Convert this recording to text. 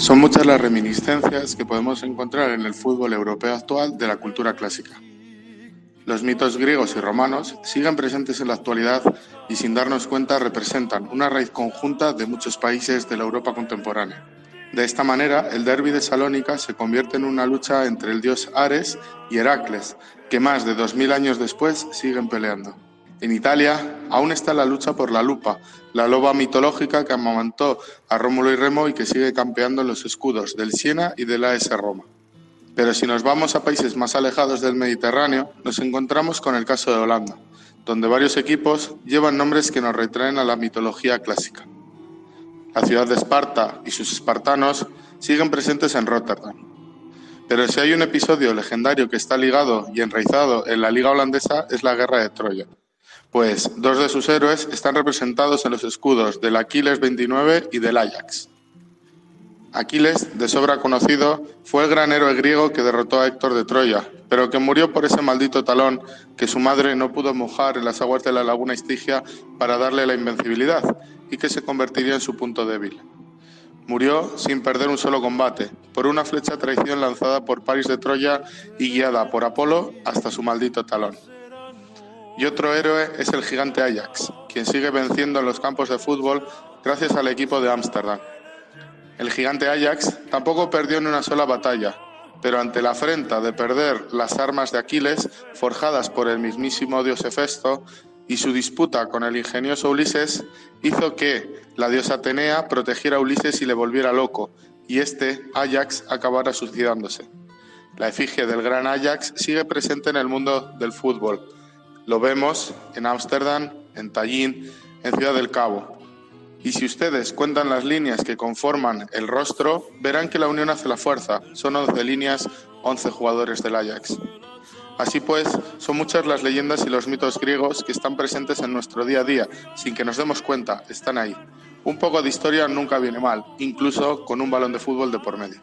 Son muchas las reminiscencias que podemos encontrar en el fútbol europeo actual de la cultura clásica. Los mitos griegos y romanos siguen presentes en la actualidad y sin darnos cuenta representan una raíz conjunta de muchos países de la Europa contemporánea. De esta manera, el derby de Salónica se convierte en una lucha entre el dios Ares y Heracles, que más de dos mil años después siguen peleando. En Italia aún está la lucha por la lupa, la loba mitológica que amamantó a Rómulo y Remo y que sigue campeando en los escudos del Siena y del AS Roma. Pero si nos vamos a países más alejados del Mediterráneo, nos encontramos con el caso de Holanda, donde varios equipos llevan nombres que nos retraen a la mitología clásica. La ciudad de Esparta y sus espartanos siguen presentes en Rotterdam. Pero si hay un episodio legendario que está ligado y enraizado en la liga holandesa es la guerra de Troya, pues dos de sus héroes están representados en los escudos del Aquiles 29 y del Ajax. Aquiles, de sobra conocido, fue el gran héroe griego que derrotó a Héctor de Troya, pero que murió por ese maldito talón que su madre no pudo mojar en las aguas de la laguna Estigia para darle la invencibilidad y que se convertiría en su punto débil. Murió sin perder un solo combate, por una flecha traición lanzada por París de Troya y guiada por Apolo hasta su maldito talón. Y otro héroe es el gigante Ajax, quien sigue venciendo en los campos de fútbol gracias al equipo de Ámsterdam. El gigante Ajax tampoco perdió en una sola batalla, pero ante la afrenta de perder las armas de Aquiles, forjadas por el mismísimo dios Hefesto, y su disputa con el ingenioso Ulises, hizo que la diosa Atenea protegiera a Ulises y le volviera loco, y este, Ajax, acabara suicidándose. La efigie del gran Ajax sigue presente en el mundo del fútbol, lo vemos en Ámsterdam, en Tallinn, en Ciudad del Cabo. Y si ustedes cuentan las líneas que conforman el rostro, verán que la unión hace la fuerza. Son 11 líneas, 11 jugadores del Ajax. Así pues, son muchas las leyendas y los mitos griegos que están presentes en nuestro día a día, sin que nos demos cuenta, están ahí. Un poco de historia nunca viene mal, incluso con un balón de fútbol de por medio.